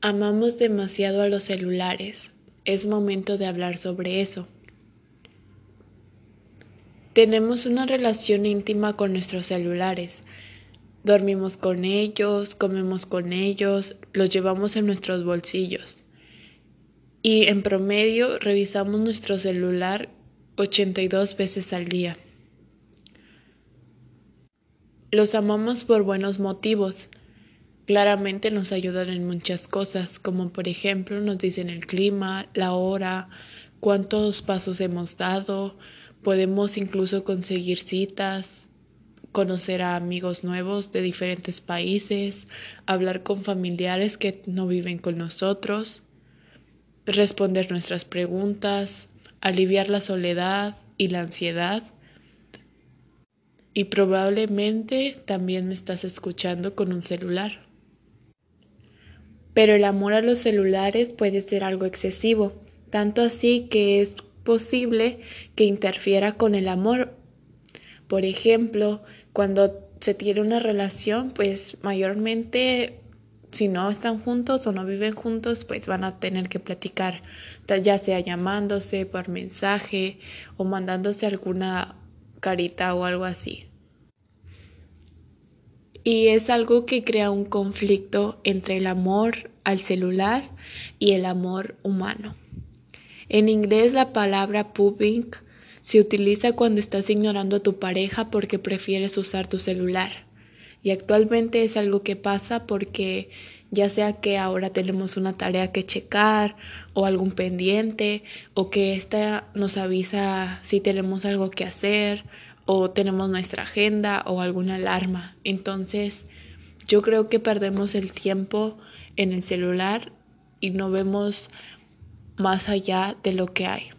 Amamos demasiado a los celulares. Es momento de hablar sobre eso. Tenemos una relación íntima con nuestros celulares. Dormimos con ellos, comemos con ellos, los llevamos en nuestros bolsillos. Y en promedio revisamos nuestro celular 82 veces al día. Los amamos por buenos motivos Claramente nos ayudan en muchas cosas, como por ejemplo nos dicen el clima, la hora, cuántos pasos hemos dado, podemos incluso conseguir citas, conocer a amigos nuevos de diferentes países, hablar con familiares que no viven con nosotros, responder nuestras preguntas, aliviar la soledad y la ansiedad. Y probablemente también me estás escuchando con un celular pero el amor a los celulares puede ser algo excesivo, tanto así que es posible que interfiera con el amor. Por ejemplo, cuando se tiene una relación, pues mayormente si no están juntos o no viven juntos, pues van a tener que platicar, ya sea llamándose por mensaje o mandándose alguna carita o algo así y es algo que crea un conflicto entre el amor al celular y el amor humano. En inglés la palabra pubbing se utiliza cuando estás ignorando a tu pareja porque prefieres usar tu celular. Y actualmente es algo que pasa porque ya sea que ahora tenemos una tarea que checar o algún pendiente o que esta nos avisa si tenemos algo que hacer o tenemos nuestra agenda o alguna alarma. Entonces, yo creo que perdemos el tiempo en el celular y no vemos más allá de lo que hay.